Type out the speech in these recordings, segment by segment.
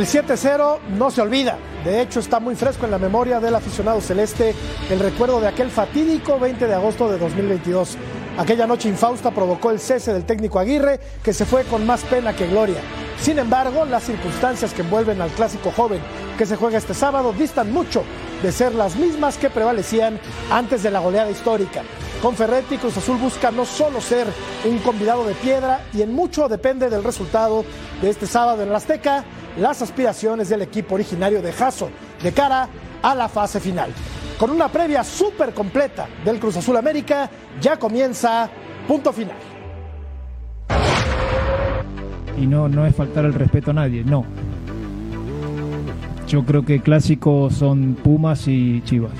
El 7-0 no se olvida. De hecho, está muy fresco en la memoria del aficionado celeste el recuerdo de aquel fatídico 20 de agosto de 2022. Aquella noche infausta provocó el cese del técnico Aguirre, que se fue con más pena que gloria. Sin embargo, las circunstancias que envuelven al clásico joven que se juega este sábado distan mucho de ser las mismas que prevalecían antes de la goleada histórica. Con Ferretti, Cruz Azul busca no solo ser un convidado de piedra y en mucho depende del resultado de este sábado en el Azteca, las aspiraciones del equipo originario de Jaso de cara a la fase final. Con una previa súper completa del Cruz Azul América, ya comienza punto final. Y no, no es faltar el respeto a nadie, no. Yo creo que clásicos son Pumas y Chivas.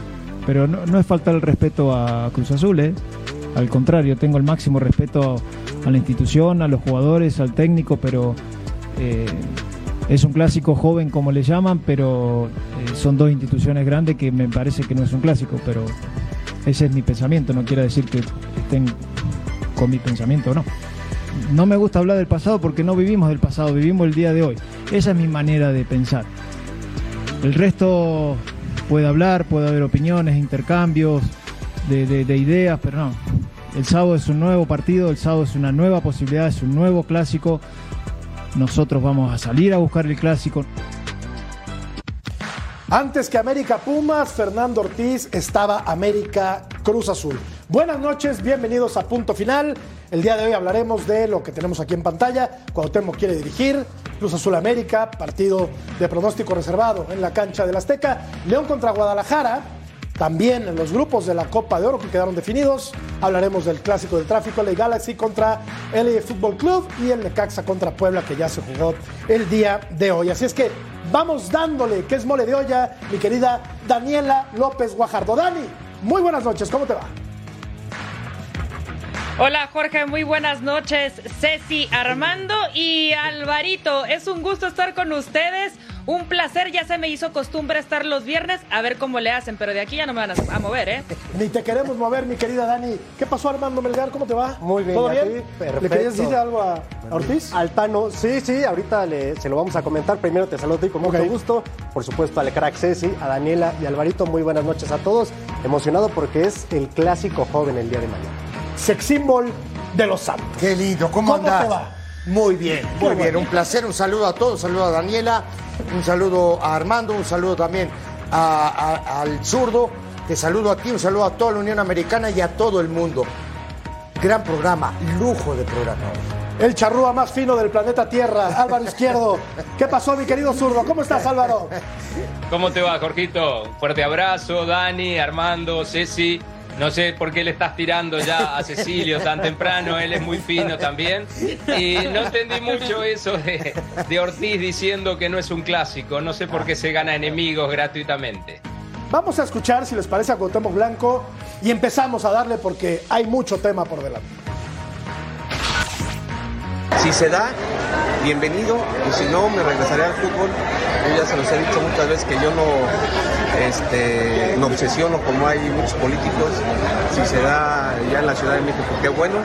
Pero no, no es faltar el respeto a Cruz Azul, ¿eh? Al contrario, tengo el máximo respeto a la institución, a los jugadores, al técnico, pero eh, es un clásico joven como le llaman, pero eh, son dos instituciones grandes que me parece que no es un clásico, pero ese es mi pensamiento, no quiere decir que estén con mi pensamiento, no. No me gusta hablar del pasado porque no vivimos del pasado, vivimos el día de hoy. Esa es mi manera de pensar. El resto puede hablar, puede haber opiniones, intercambios de- de ideas, pero no. El sábado es un nuevo partido, el sábado es una nueva posibilidad, es un nuevo clásico. Nosotros vamos a salir a buscar el clásico. Antes que América Pumas, Fernando Ortiz estaba América Cruz Azul. Buenas noches, bienvenidos a Punto Final. El día de hoy hablaremos de lo que tenemos aquí en pantalla. Cuauhtémoc quiere dirigir, Cruz Azul América, partido de pronóstico reservado en la cancha del Azteca. León contra Guadalajara, también en los grupos de la Copa de Oro que quedaron definidos. Hablaremos del clásico del tráfico, LA Galaxy contra LA Fútbol Club y el Necaxa contra Puebla que ya se jugó el día de hoy. Así es que vamos dándole, que es mole de olla, mi querida Daniela López Guajardo. Dani, muy buenas noches, ¿cómo te va? Hola Jorge, muy buenas noches. Ceci, Armando y Alvarito. Es un gusto estar con ustedes. Un placer, ya se me hizo costumbre estar los viernes. A ver cómo le hacen, pero de aquí ya no me van a, a mover, ¿eh? Ni te queremos mover, mi querida Dani. ¿Qué pasó, Armando Melgar? ¿Cómo te va? Muy bien, ¿Todo ¿y a bien? ti? Perfecto. ¿Le querías decir algo a, a Ortiz? Altano, sí, sí, ahorita le- se lo vamos a comentar. Primero te saludo ti con mucho gusto. Por supuesto, al crack Ceci, a Daniela y Alvarito, muy buenas noches a todos. Emocionado porque es el clásico joven el día de mañana. Sex symbol de los Santos. Qué lindo, ¿cómo, ¿Cómo te va? Muy bien, muy bien. Un placer, un saludo a todos, un saludo a Daniela, un saludo a Armando, un saludo también a- a- al zurdo, te saludo a ti, un saludo a toda la Unión Americana y a todo el mundo. Gran programa, lujo de programa. El charrúa más fino del planeta Tierra, Álvaro Izquierdo. ¿Qué pasó, mi querido zurdo? ¿Cómo estás, Álvaro? ¿Cómo te va, Jorgito? Un fuerte abrazo, Dani, Armando, Ceci. No sé por qué le estás tirando ya a Cecilio tan temprano, él es muy fino también. Y no entendí mucho eso de, Ortiz diciendo que no es un clásico. No sé por qué se gana enemigos gratuitamente. Vamos a escuchar, si les parece, a Cuauhtémoc Blanco y empezamos a darle porque hay mucho tema por delante. Si se da, bienvenido, y si no, me regresaré al fútbol. Yo ya se los he dicho muchas veces que yo no este, me obsesiono como hay muchos políticos. Si se da ya en la Ciudad de México, qué bueno.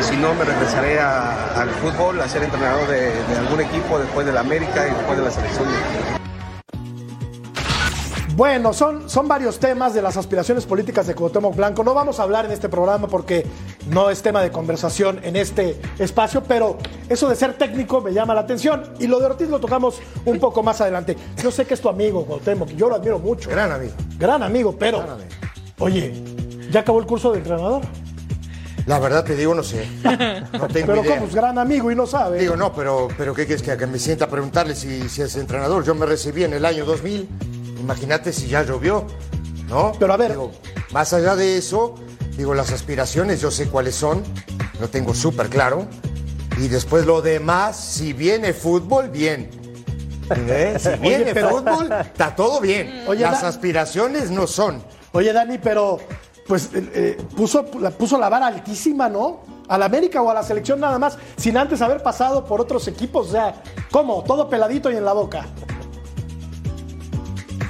Y si no, me regresaré al fútbol, a ser entrenador de, de algún equipo después de la América y después de la selección. Bueno, son, son varios temas de las aspiraciones políticas de Cuauhtémoc Blanco. No vamos a hablar en este programa porque no es tema de conversación en este espacio, pero eso de ser técnico me llama la atención. Y lo de Ortiz lo tocamos un poco más adelante. Yo sé que es tu amigo, Cuauhtémoc, yo lo admiro mucho. Gran amigo. Gran amigo, pero, Gran amigo. oye, ¿Ya acabó el curso de entrenador? La verdad te digo, no sé. No tengo Pero idea. como es gran amigo y no sabe. Digo, no, pero, pero ¿qué quieres que, que me sienta a preguntarle si, si es entrenador? Yo me recibí en el año 2000. Imagínate si ya llovió, ¿no? Pero a ver. Digo, más allá de eso, digo, las aspiraciones yo sé cuáles son, lo tengo súper claro. Y después lo demás, si viene fútbol, bien. ¿Eh? Si viene pero- fútbol, está todo bien. Oye, las la- aspiraciones no son. Oye, Dani, pero pues eh, eh, puso, la, puso la vara altísima, ¿no? A la América o a la selección nada más, sin antes haber pasado por otros equipos. O sea, ¿cómo? Todo peladito y en la boca.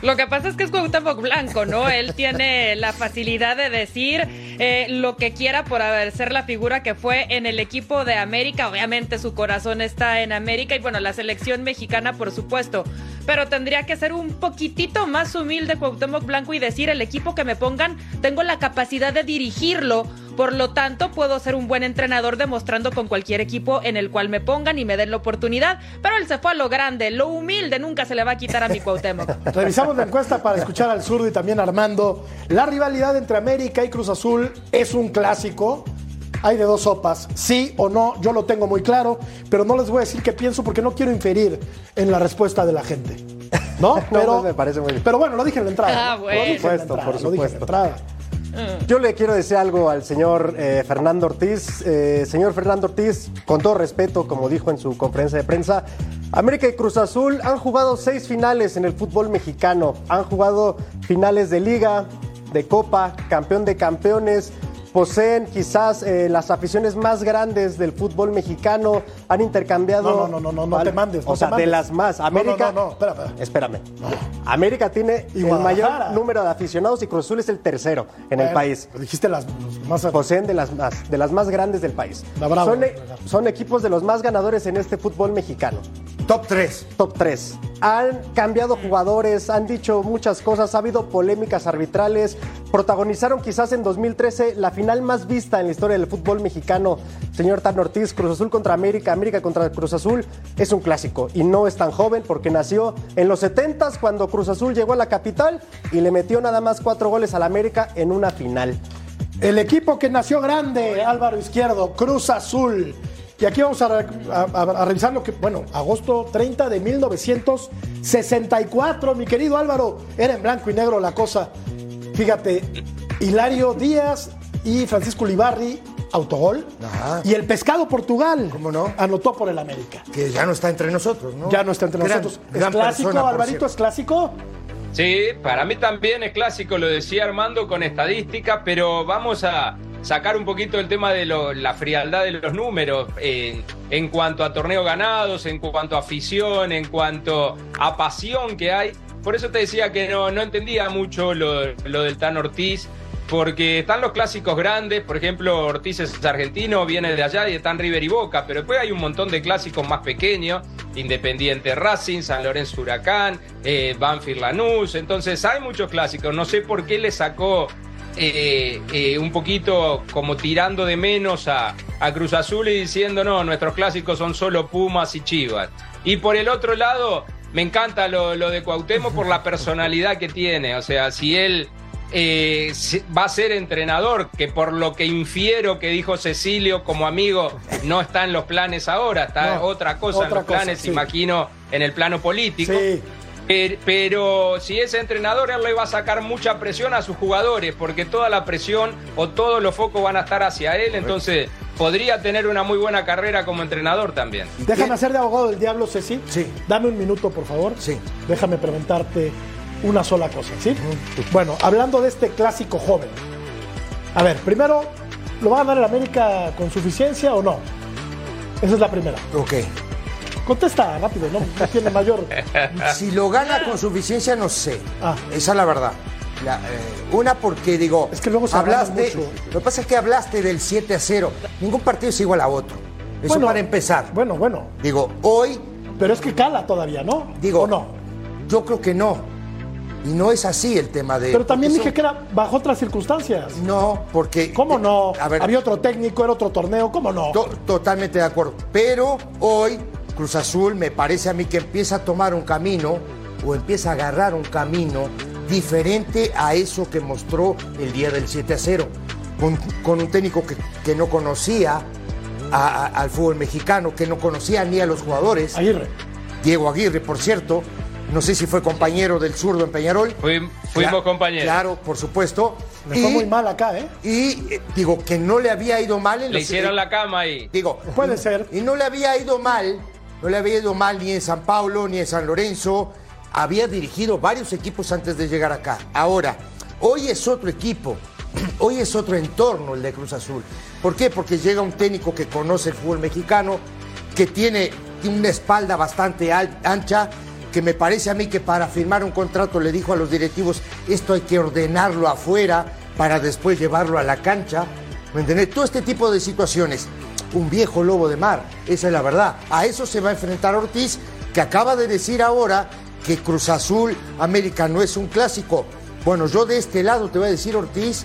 Lo que pasa es que es Cuauhtémoc Blanco, ¿no? Él tiene la facilidad de decir eh, lo que quiera por ser la figura que fue en el equipo de América. Obviamente su corazón está en América y bueno, la selección mexicana, por supuesto. Pero tendría que ser un poquitito más humilde Cuauhtémoc Blanco y decir el equipo que me pongan, tengo la capacidad de dirigirlo. Por lo tanto, puedo ser un buen entrenador demostrando con cualquier equipo en el cual me pongan y me den la oportunidad. Pero él se fue a lo grande, lo humilde nunca se le va a quitar a mi Cuauhtémoc. Revisamos la encuesta para escuchar al zurdo y también Armando. La rivalidad entre América y Cruz Azul es un clásico. Hay de dos sopas, sí o no, yo lo tengo muy claro, pero no les voy a decir qué pienso porque no quiero inferir en la respuesta de la gente. ¿No? No, Pero, pues me parece muy bien. pero bueno, lo dije en la entrada. Ah, ¿no? bueno. Lo dije en la Por supuesto, entrada, por supuesto. entrada. Yo le quiero decir algo al señor eh, Fernando Ortiz. Eh, señor Fernando Ortiz, con todo respeto, como dijo en su conferencia de prensa, América y Cruz Azul han jugado seis finales en el fútbol mexicano. Han jugado finales de liga, de copa, campeón de campeones. Poseen quizás eh, las aficiones más grandes del fútbol mexicano. Han intercambiado. No, no, no, no, no te mandes, no o sea, mandes. de las más. No, no, América. no, no, espera, espera. Espérame. América tiene el mayor número de aficionados y Cruz Azul es el tercero en el país. Dijiste las más. Poseen de las más, de las más grandes del país. La brava, son, e- la brava. son equipos de los más ganadores en este fútbol mexicano. Top 3. Top 3. Han cambiado jugadores, han dicho muchas cosas, ha habido polémicas arbitrales. Protagonizaron quizás en 2013 la final más vista en la historia del fútbol mexicano. Señor Tan Ortiz, Cruz Azul contra América, América contra Cruz Azul es un clásico y no es tan joven porque nació en los 70s cuando Cruz Azul llegó a la capital y le metió nada más cuatro goles al América en una final. El equipo que nació grande, Álvaro Izquierdo, Cruz Azul. Y aquí vamos a, re- a- a- a revisar lo que, bueno, agosto 30 de 1964, mi querido Álvaro, era en blanco y negro la cosa. Fíjate, Hilario Díaz y Francisco Ulibarri, autogol. Ajá. Y el Pescado Portugal, ¿Cómo no? anotó por el América. Que ya no está entre nosotros, ¿no? Ya no está entre Gran- nosotros. ¿Es gran clásico, persona, por Alvarito? cierto. ¿Es clásico? Sí, para mí también es clásico, lo decía Armando con estadística, pero vamos a sacar un poquito el tema de la frialdad de los números eh, en cuanto a torneos ganados, en cuanto a afición, en cuanto a pasión que hay. Por eso te decía que no, entendía mucho lo, lo del Tan Ortiz, porque están los clásicos grandes, por ejemplo, Ortiz es argentino, viene de allá y están River y Boca, pero después hay un montón de clásicos más pequeños, Independiente Racing, San Lorenzo Huracán, eh, Banfield Lanús, entonces hay muchos clásicos, no sé por qué le sacó eh, eh, un poquito como tirando de menos a, a Cruz Azul y diciendo, no, nuestros clásicos son solo Pumas y Chivas. Y por el otro lado, me encanta lo, lo de Cuauhtémoc por la personalidad que tiene, o sea, si él eh, va a ser entrenador, que por lo que infiero que dijo Cecilio como amigo, no está en los planes ahora, está No, otra cosa en los cosa, planes, sí. imagino, en el plano político. Sí. Per- Pero si es entrenador, él le va a sacar mucha presión a sus jugadores, porque toda la presión o todos los focos van a estar hacia él, entonces podría tener una muy buena carrera como entrenador también. Déjame hacer de abogado del diablo, Ceci. Sí. Dame un minuto, por favor. Sí. Déjame preguntarte una sola cosa, ¿sí? Bueno, hablando de este clásico joven. A ver, primero, ¿lo va a ganar el América con suficiencia o no? Esa es la primera. Ok. Contesta rápido, ¿no? No tiene mayor. Si lo gana con suficiencia, no sé. Ah. Esa es la verdad. La, eh, una porque digo, Es que luego se hablaste, habla mucho. lo que pasa es que hablaste del 7 a 0. Ningún partido es igual a otro. Eso Bueno, para empezar. Bueno, bueno. Digo, hoy, Pero es que cala todavía, ¿no? digo, ¿O no? yo creo que no. Y no es así el tema de. Pero también dije que era bajo otras circunstancias. No, porque. ¿Cómo no? A ver, Había otro técnico, era otro torneo, ¿cómo no? To- totalmente de acuerdo. Pero hoy Cruz Azul me parece a mí que empieza a tomar un camino o empieza a agarrar un camino diferente a eso que mostró el día del 7 a 0, con, con un técnico que, que no conocía a- a- al fútbol mexicano, que no conocía ni a los jugadores. Aguirre. Diego Aguirre, por cierto, no sé si fue compañero del zurdo en Peñarol. Fuim- fuimos compañeros. Claro, por supuesto. Le fue muy mal acá, ¿eh? Y eh, digo que no le había ido mal en Le los- hicieron la cama ahí. Digo, Puede ser. y no le había ido mal, no le había ido mal ni en San Paulo ni en San Lorenzo. Había dirigido varios equipos antes de llegar acá. Ahora, hoy es otro equipo, hoy es otro entorno el de Cruz Azul. ¿Por qué? Porque llega un técnico que conoce el fútbol mexicano, que tiene una espalda bastante ancha, que me parece a mí que para firmar un contrato le dijo a los directivos, esto hay que ordenarlo afuera para después llevarlo a la cancha. ¿Me entendés? Todo este tipo de situaciones. Un viejo lobo de mar, esa es la verdad. A eso se va a enfrentar Ortiz, que acaba de decir ahora que Cruz Azul América no es un clásico. Bueno, yo de este lado te voy a decir, Ortiz,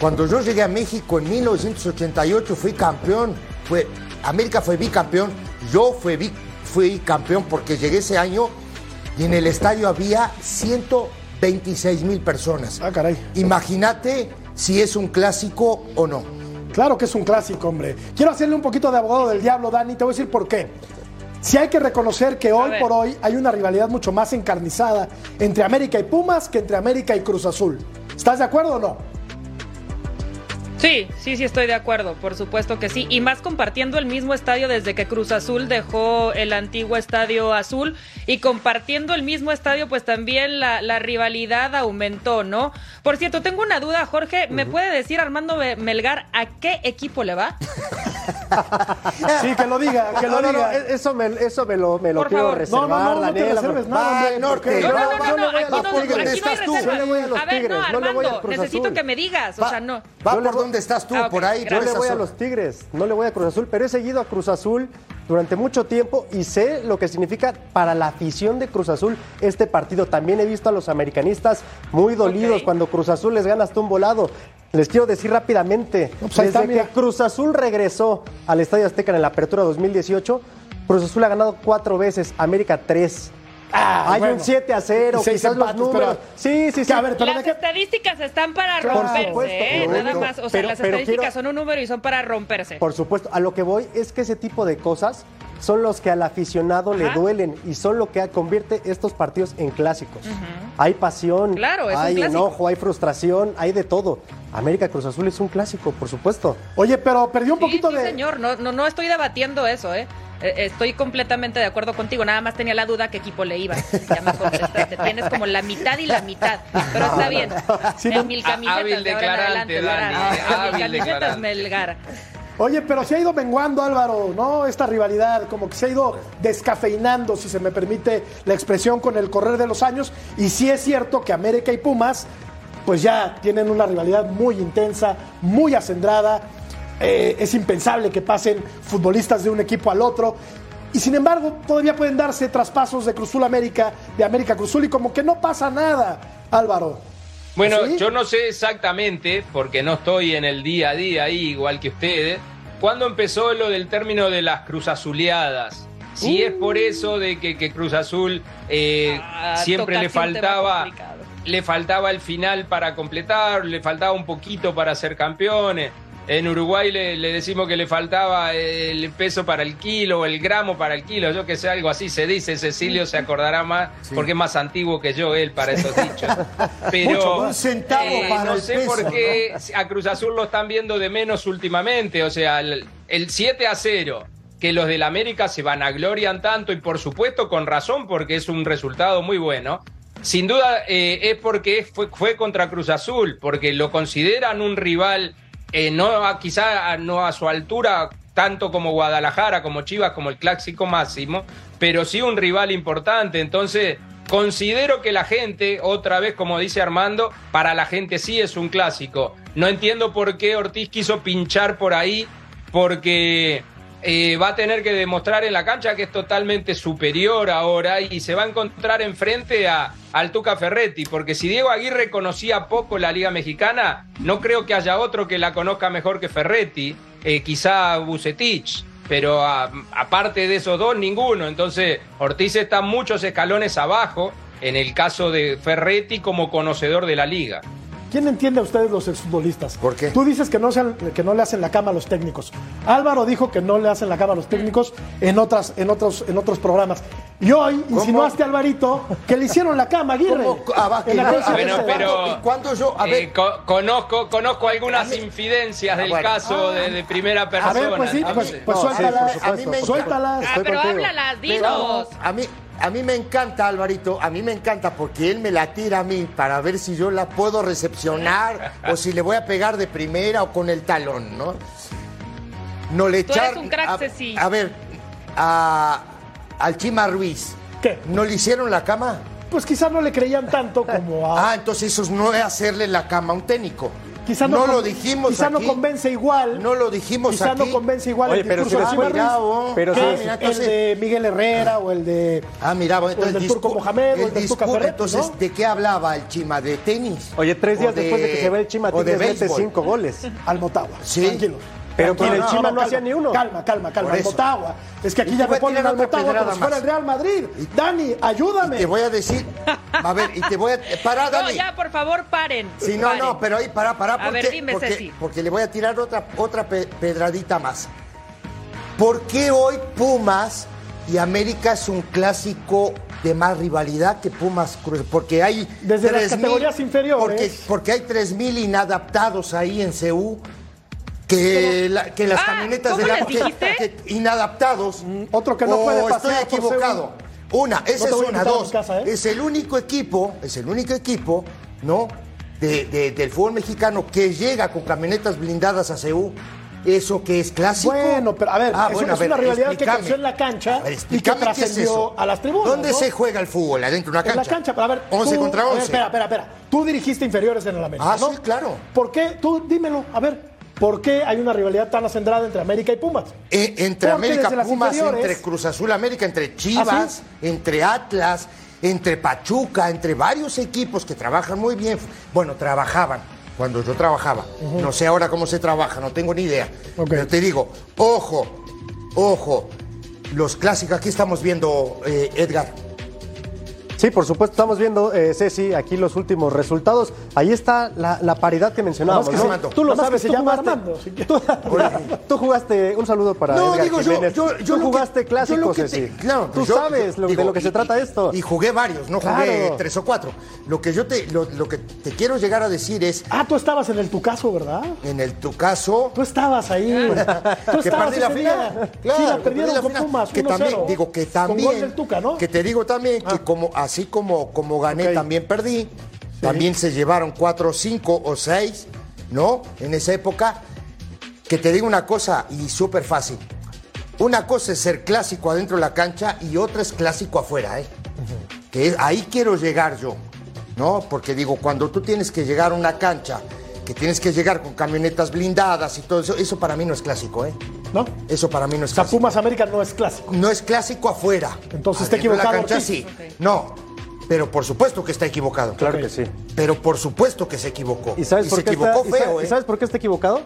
cuando yo llegué a México en 1988 fui campeón. Fue, América fue bicampeón. Yo fui, bi- fui campeón porque llegué ese año y en el estadio había 126 mil personas. Ah, caray. Imagínate si es un clásico o no. Claro que es un clásico, hombre. Quiero hacerle un poquito de abogado del diablo, Dani. Te voy a decir por qué. Si hay que reconocer que hoy por hoy hay una rivalidad mucho más encarnizada entre América y Pumas que entre América y Cruz Azul. ¿Estás de acuerdo o no? Sí, sí, sí estoy de acuerdo, por supuesto que sí. Y más compartiendo el mismo estadio desde que Cruz Azul dejó el antiguo estadio azul y compartiendo el mismo estadio, pues también la, la rivalidad aumentó, ¿no? Por cierto, tengo una duda, Jorge. ¿Me puede decir Armando Melgar a qué equipo le va? Sí, que lo diga, que lo No, no, no, diga. eso me, eso me lo, me lo Por quiero favor. reservar, No, no, no, no te reserves nada, hombre, norte. No, no, no, aquí no, aquí no hay reserva. A ver, no, Armando, necesito que me digas, o sea, no. va por voy- dónde estás tú, Ah, por ahí. Yo le voy a los. Tigres, no le voy a Cruz Azul, pero he seguido a Cruz Azul durante mucho tiempo y sé lo que significa para la afición de Cruz Azul este partido. También he visto a los americanistas muy dolidos cuando Cruz Azul les gana hasta un volado. Les quiero decir rápidamente, No, pues desde está, mira. que Cruz Azul regresó al Estadio Azteca en la apertura 2018, Cruz Azul ha ganado cuatro veces, América tres. Ah, Hay bueno. un 7 a 0, Y seis quizás los empates, números. pero- Sí, sí, sí. Que, a ver, pero Las de estadísticas están para Claro, por romperse, supuesto, ¿eh? Nada más. O sea, Pero- las pero estadísticas quiero- son un número y son para romperse. Por supuesto, a lo que voy es que ese tipo de cosas son los que al aficionado le duelen y son lo que convierte estos partidos en clásicos. Hay pasión, Claro, es un hay enojo, hay frustración, hay de todo. América Cruz Azul es un clásico, por supuesto. Oye, pero perdió un Sí, poquito sí, de. señor, no, no, no estoy debatiendo eso, ¿eh? Eh, Estoy completamente de acuerdo contigo, nada más tenía la duda qué equipo le iba. Ya me contestaste, tienes como la mitad y la mitad, pero está bien. Sí, no. mil Ah, camisetas hábil de ahora en declarante, adelante, Dani. En hábil mil camisetas. Melgar. Oye, pero se ha ido menguando, Álvaro, ¿no? Esta rivalidad, como que se ha ido descafeinando, si se me permite la expresión, con el correr de los años. Y sí es cierto que América y Pumas, pues ya tienen una rivalidad muy intensa, muy acendrada. Eh, es impensable que pasen futbolistas de un equipo al otro. Y sin embargo, todavía pueden darse traspasos de Cruzul América, de América Cruzul, y como que no pasa nada, Álvaro. Bueno, ¿Sí? yo no sé exactamente, porque no estoy en el día a día ahí, igual que ustedes, cuándo empezó lo del término de las cruzazuleadas. Si es por eso de que, que Cruz Azul eh, Ah, siempre le faltaba, le faltaba el final para completar, le faltaba un poquito para ser campeones. En Uruguay le, le decimos que le faltaba el peso para el kilo, o el gramo para el kilo, yo que sé, algo así se dice, Cecilio se acordará más, porque es más antiguo que yo él para esos dichos. Pero Mucho, un centavo para no el sé peso, por qué a Cruz Azul lo están viendo de menos últimamente, o sea, el, el 7 a 0, que los del América se vanaglorian tanto y por supuesto con razón porque es un resultado muy bueno. Sin duda eh, es porque fue, fue contra Cruz Azul, porque lo consideran un rival eh, no a, quizá a- no a su altura tanto como Guadalajara, como Chivas, como el clásico máximo, pero sí un rival importante. Entonces, considero que la gente, otra vez como dice Armando, para la gente sí es un clásico. No entiendo por qué Ortiz quiso pinchar por ahí, porque eh, va a tener que demostrar en la cancha que es totalmente superior ahora y se va a encontrar enfrente a, al Tuca Ferretti, porque si Diego Aguirre conocía poco la Liga Mexicana, no creo que haya otro que la conozca mejor que Ferretti, eh, quizá Bucetich, pero aparte de esos dos, ninguno. Entonces, Ortiz está muchos escalones abajo en el caso de Ferretti como conocedor de la liga. ¿Quién entiende a ustedes los exfutbolistas? ¿Por qué? Tú dices que no, sean- que no le hacen la cama a los técnicos. Álvaro dijo que no le hacen la cama a los técnicos en, otras, en, otros, en otros programas. Y hoy insinuaste, Alvarito, que le hicieron la cama Aguirre. ¿Cómo? Ah, va, que En la no- conferencia a ver, Bueno, de pero prensa. ¿Y cuándo yo? A ver. eh, co- conozco, conozco algunas A infidencias del bueno. caso de, de primera persona. A ver, pues sí, pues, pues No, suéltalas. por supuesto. A mí me- suéltalas. Ah, pero contigo. háblalas, dinos. a mí, a mí me encanta, Alvarito, a mí me encanta porque él me la tira a mí para ver si yo la puedo recepcionar o si le voy a pegar de primera o con el talón, ¿no? No le Tú eres echaron. un crack, a, a ver, a, al Chima Ruiz. ¿Qué? ¿No le hicieron la cama? Pues quizás no le creían tanto como a. Ah, entonces eso no es hacerle la cama a un técnico. Quizá no, con- lo dijimos quizá aquí. no convence igual. No lo dijimos Quizá aquí. no convence igual Oye, el pero discurso si de Ruiz Cuidado, pero si- el, mira, entonces- de Miguel Herrera o el de Ah, mira, bueno, O el entonces del Turco Mohamed o el el del Tuca Ferretti, Entonces, ¿no? ¿de qué hablaba el Chima? ¿De tenis? Oye, tres días ¿O después de que se ve el Chima Tigres mete cinco goles. al Motagua. Sí. Tranquilo. Pero Tranquilo. con el Chima no hacía ni uno. Calma, calma, calma. Motagua. Es que aquí ya me ponen al Motagua como si fuera el Real Madrid. Dani, ayúdame. Te voy a decir, a ver, y te voy a... Para, No, Dani. ya, por favor, paren. Sí, no, paren. no, pero ahí, para, para, A ver, dime, porque, Ceci. porque le voy a tirar otra, otra pe- pedradita más. ¿Por qué hoy Pumas y América es un clásico de más rivalidad que Pumas Cruz? Porque hay... Desde las 3,000 categorías inferiores. Porque, porque hay 3.000 inadaptados ahí en CU. Que, la- que las Ah, camionetas ¿cómo de la que- inadaptados. otro que no o puede estoy pasear por equivocado. Una, esa te es una, dos. casa, ¿eh? Es el único equipo, es el único equipo, ¿no? De, de- del fútbol mexicano que llega con camionetas blindadas a CEU. ¿Eso que es clásico? Bueno, pero a ver, Ah, es, bueno, es a ver, una rivalidad que creció en la cancha A ver, y que es trascendió eso. a las tribunas. ¿Dónde ¿no? se juega el fútbol? ¿Adentro de una En cancha? la cancha, pero a ver. 11 tú- contra a ver, 11. espera, espera, espera. Tú dirigiste inferiores en el América. Ah, ¿no? sí, claro. ¿Por qué? Tú dímelo, a ver. ¿Por qué hay una rivalidad tan acendrada entre América y Pumas? Eh, entre Porque América Pumas, entre Cruz Azul América, entre ¿Ah, Chivas, entre Atlas, entre Pachuca, entre varios equipos que trabajan muy bien. Bueno, trabajaban cuando yo trabajaba. No sé ahora cómo se trabaja, no tengo ni idea. Pero te digo, ojo, ojo, los clásicos, aquí estamos viendo, eh, Edgar. Sí, por supuesto, estamos viendo, eh, Ceci, aquí los últimos resultados. Ahí está la, la paridad que mencionábamos. Más que Tú lo sabes, que tú se llama Armando, que- tú, tú jugaste, un saludo para No, Edgar digo yo, Jiménez. yo, yo Tú que- jugaste yo clásicos, que te- Ceci. claro, tú yo- sabes yo lo- digo, de lo que se trata esto. Y jugué varios, no jugué Claro. tres o cuatro. Lo que yo te, lo, lo que te quiero llegar a decir es, Ah, tú estabas en el tu caso, ¿verdad? en el tu caso, Tú estabas ahí. Tú que estabas perdí la final. Claro, sí, la que perdieron con final. Pumas. Que 1-0, también, digo que también. Con gol del Tuca, ¿no? Ah. Que te digo también que como, así como, como gané, también perdí. También se llevaron cuatro, cinco o seis, ¿no? En esa época. Que te digo una cosa, y súper fácil. Una cosa es ser clásico adentro de la cancha y otra es clásico afuera, ¿eh? Que es- ahí quiero llegar yo, ¿no? Porque digo, cuando tú tienes que llegar a una cancha, que tienes que llegar con camionetas blindadas y todo eso, eso para mí no es clásico, ¿eh? ¿No? Eso para mí no es O sea, clásico. Pumas América no es clásico. No es clásico afuera. Entonces Adentro de la equivocado cancha sí. No, pero por supuesto que está equivocado. Claro que sí. Pero por supuesto que se equivocó. ¿Y sabes, por se qué equivocó está, y feo, y ¿eh? sabes por qué está equivocado?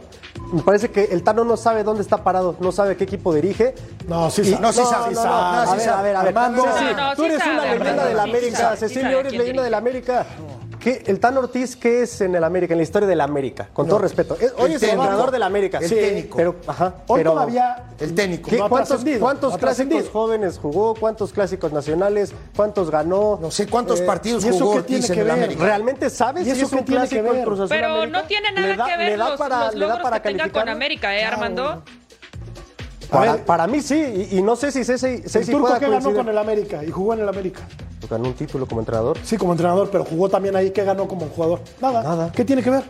Me parece que el Tano no sabe dónde está parado, no sabe qué equipo dirige. No, sí Y- sabe. no, sí sabe, no, no, a sí ver, sabe. a ver, a ver. Armando. Ceci, No, no, tú sí eres una leyenda de la sí América. sí Cecilio, eres leyenda de la América. ¿Qué, el Tano Ortiz, ¿qué es en el América, en la historia de la América? Con todo respeto. Es- Hoy El es el entrenador de la América. El Sí, técnico. Pero, ajá, Hoy pero- todavía. El técnico. ¿Qué- No ¿Cuántos, cuántos no clásicos jóvenes jugó? ¿Cuántos clásicos nacionales? ¿Cuántos ganó? No sé cuántos Eh, partidos ¿y eso jugó qué tiene en que ver? América. ¿Realmente sabes ¿Y si eso es un qué tiene que clásico Cruz Azul Pero América? no tiene ¿Le nada da- que le ver da los, para- los le da logros para que tengan con? América, ¿eh, Armando? Para, A ver. para mí sí, y, y no sé si Ceci, El Ceci turco pueda que ganó coincidir. con el América y jugó en el América. Ganó un título como entrenador. Sí, como entrenador, pero jugó también ahí. ¿Qué ganó como jugador? Nada. Nada. ¿Qué tiene que ver?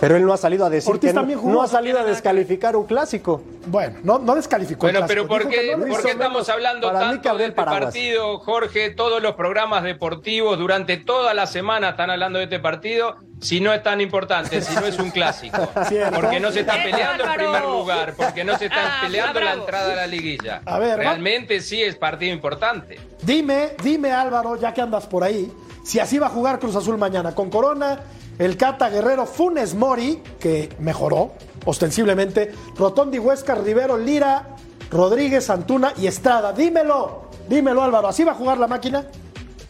Pero él no ha salido a decir Ortiz que no, también jugó. no ha salido a descalificar un clásico. Bueno, no, no descalificó. el Bueno, pero ¿por qué, no por estamos hablando Para mí que tanto de Gabriel este Paraguas. partido, Jorge? Todos los programas deportivos durante toda la semana están hablando de este partido. Si no es tan importante, si no es un clásico. Cierto. Porque no se está peleando en primer lugar, porque no se están Ah, peleando la entrada a la liguilla. A ver, va- Realmente sí es partido importante. Dime, dime Álvaro, ya que andas por ahí, si así va a jugar Cruz Azul mañana. Con Corona, el Cata Guerrero, Funes Mori, que mejoró ostensiblemente, Rotondi Huesca, Rivero, Lira, Rodríguez, Antuna y Estrada. Dímelo, dímelo Álvaro, ¿así va a jugar la máquina?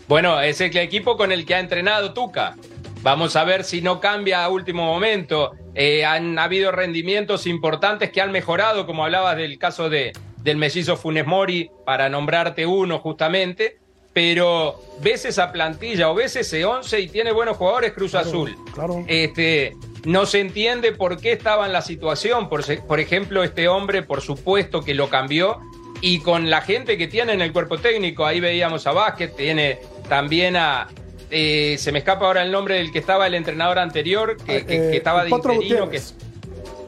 Bueno, es el equipo con el que ha entrenado Tuca. Vamos a ver si no cambia a último momento. Eh, han habido rendimientos importantes que han mejorado, como hablabas del caso de, del mellizo Funes Mori, para nombrarte uno justamente. Pero ves esa plantilla o ves ese 11 y tiene buenos jugadores Cruz Azul. claro. Este, no se entiende por qué estaba en la situación. Por, ejemplo, este hombre, por supuesto que lo cambió. Y con la gente que tiene en el cuerpo técnico, ahí veíamos a Vázquez, tiene también a. eh, se me escapa ahora el nombre del que estaba el entrenador anterior, que, que- Eh, que estaba de Potro interino, que.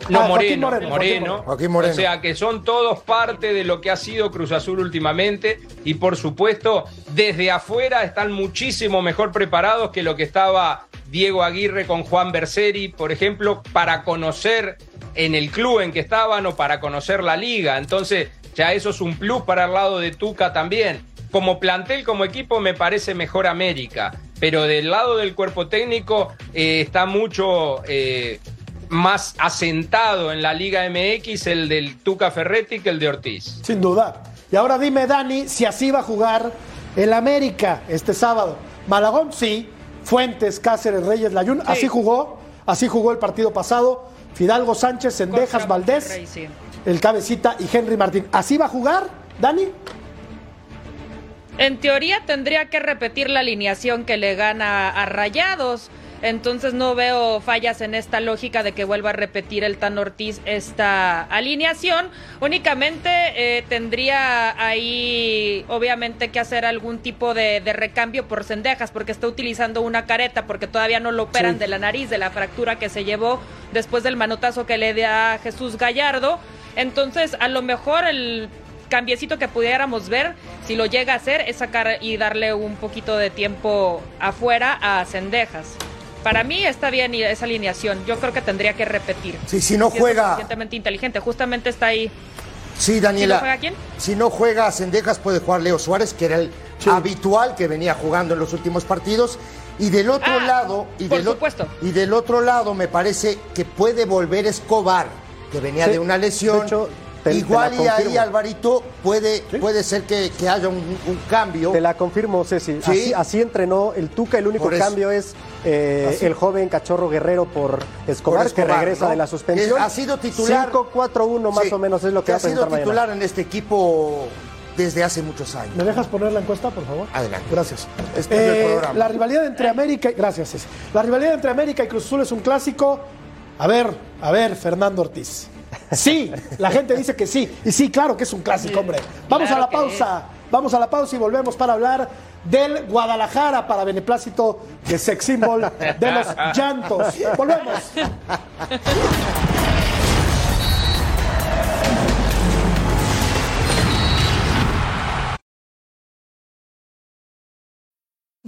No, Ah, Joaquín Moreno, Moreno, Moreno. Joaquín Moreno. O sea que son todos parte de lo que ha sido Cruz Azul últimamente y por supuesto desde afuera están muchísimo mejor preparados que lo que estaba Diego Aguirre con Juan Berseri, por ejemplo, para conocer en el club en que estaban o para conocer la liga. Entonces ya eso es un plus para el lado de Tuca también. Como plantel, como equipo, me parece mejor América. Pero del lado del cuerpo técnico eh, está mucho eh, más asentado en la Liga MX el del Tuca Ferretti que el de Ortiz. Sin duda. Y ahora dime, Dani, si así va a jugar el América este sábado. Malagón, sí. Fuentes, Cáceres, Reyes, Layún. Así jugó. Así jugó el partido pasado. Fidalgo Sánchez, Sendejas, Valdés, sí. el Cabecita y Henry Martín. ¿Así va a jugar, Dani? En teoría tendría que repetir la alineación que le gana a Rayados. Entonces no veo fallas en esta lógica de que vuelva a repetir el Tan Ortiz esta alineación. Únicamente eh, tendría ahí obviamente que hacer algún tipo de, de recambio por cendejas porque está utilizando una careta porque todavía no lo operan de la nariz, de la fractura que se llevó después del manotazo que le da Jesús Gallardo. Entonces a lo mejor el cambiecito que pudiéramos ver, si lo llega a hacer, es sacar y darle un poquito de tiempo afuera a Cendejas. Para mí está bien esa alineación. Yo creo que tendría que repetir. Sí, si no Si es juega, suficientemente inteligente. Justamente está ahí. sí, Daniela. ¿Sí no juega quién? Si no juega a Cendejas, puede jugar Leo Suárez, que era el habitual que venía jugando en los últimos partidos. Y del otro Ah, lado, y por del, supuesto. y del otro lado, me parece que puede volver Escobar, que venía Sí, de una lesión. de hecho, te- Igual te y ahí. Alvarito, puede, puede ser que, que haya un, un cambio. Te la confirmo, Ceci. Sí. Así, así entrenó el Tuca. El único cambio es eh, el joven Cachorro Guerrero por Escobar, Por Escobar, que regresa ¿no? de la suspensión. Que ha sido titular. 5-4-1 más Sí, o menos es lo que, va ha sido titular mañana. en este equipo desde hace muchos años. ¿Me dejas poner la encuesta, por favor? Adelante. Gracias. Este es el programa. La rivalidad entre América y... Gracias, Ceci. La rivalidad entre América y Cruz Azul es un clásico. A ver, a ver, Fernando Ortiz. Sí, la gente dice que sí. Y sí, claro que es un clásico, hombre. Vamos claro a la pausa. Vamos a la pausa y volvemos para hablar del Guadalajara para beneplácito de sex symbol de los llantos. Volvemos.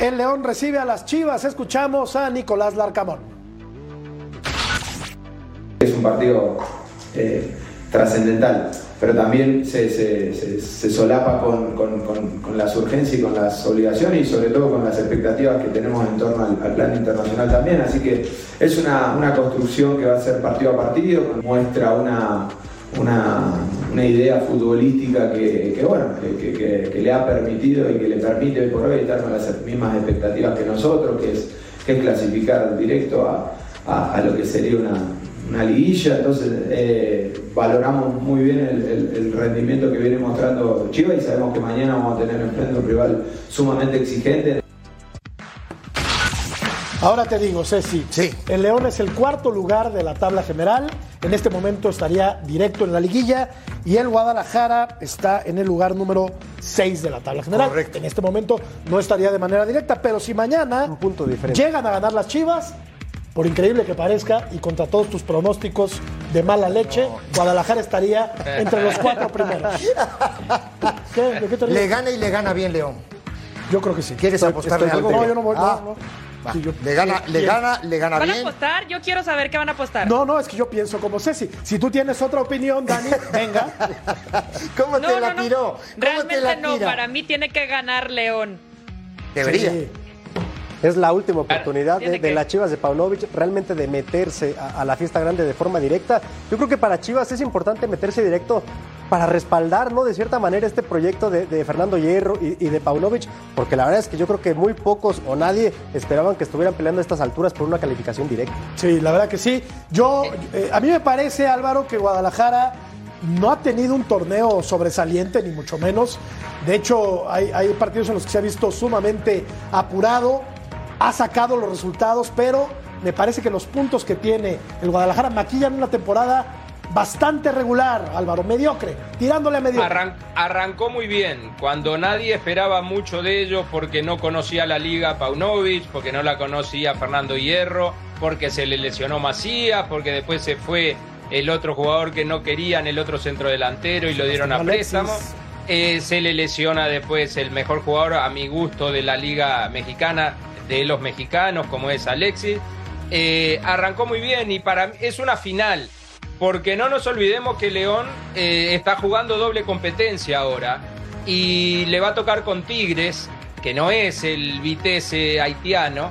El León recibe a las Chivas. Escuchamos a Nicolás Larcamón. Es un partido eh, trascendental, pero también se, solapa con, con- con- las urgencias y con las obligaciones y sobre todo con las expectativas que tenemos en torno al, al plan internacional también. Así que es una, construcción que va a ser partido a partido, muestra una, una, una idea futbolística que, que, bueno, que, que- le ha permitido y que le permite hoy por hoy estar con las mismas expectativas que nosotros, que es, que es clasificar directo a, a- lo que sería una, una liguilla, entonces eh, valoramos muy bien el, el- el rendimiento que viene mostrando Chivas y sabemos que mañana vamos a tener enfrente un rival sumamente exigente. Ahora te digo, Ceci. Sí. El León es el cuarto lugar de la tabla general. En este momento estaría directo en la liguilla. Y el Guadalajara está en el lugar número 6 de la tabla general. Correcto. En este momento no estaría de manera directa. Pero si mañana Un punto diferente. llegan a ganar las Chivas, por increíble que parezca, y contra todos tus pronósticos, de mala leche, Guadalajara estaría entre los cuatro primeros. ¿Qué? ¿De qué te ríes? Le gana y le gana bien León. Yo creo que sí. ¿Quieres Estoy- apostarle estoy algo? No, yo no voy. Ah, no, no. Va. Sí, yo- Le gana, le ¿Quién? gana, le gana ¿Van a apostar? Yo quiero saber qué van a apostar. No, no, es que yo pienso como Ceci. Si tú tienes otra opinión, Dani, venga. ¿Cómo no, te la no, tiró? ¿Cómo te Realmente la no, tira? para mí tiene que ganar León. Debería. Sí. Es la última oportunidad de, las Chivas de Paunovic realmente de meterse a, a la fiesta grande de forma directa. Yo creo que para Chivas es importante meterse directo para respaldar, ¿no? De cierta manera este proyecto de, de Fernando Hierro y, y de Paunovic, porque la verdad es que yo creo que muy pocos o nadie esperaban que estuvieran peleando a estas alturas por una calificación directa. Sí, la verdad que sí. Yo, eh, a mí me parece, Álvaro, que Guadalajara no ha tenido un torneo sobresaliente, ni mucho menos. De hecho, hay, hay partidos en los que se ha visto sumamente apurado, ha sacado los resultados, pero me parece que los puntos que tiene el Guadalajara maquillan una temporada bastante regular, Álvaro, mediocre, tirándole a mediocre. Arran- arrancó muy bien, cuando nadie esperaba mucho de ellos porque no conocía la liga Paunovic, porque no la conocía Fernando Hierro, porque se le lesionó Macías, porque después se fue el otro jugador que no querían, el otro centro delantero y lo dieron a préstamo. Eh, se le lesiona después el mejor jugador a mi gusto de la liga mexicana, de los mexicanos, como es Alexis. Eh, arrancó muy bien y para mí es una final, porque no nos olvidemos que León eh, está jugando doble competencia ahora y le va a tocar con Tigres, que no es el Vitesse haitiano,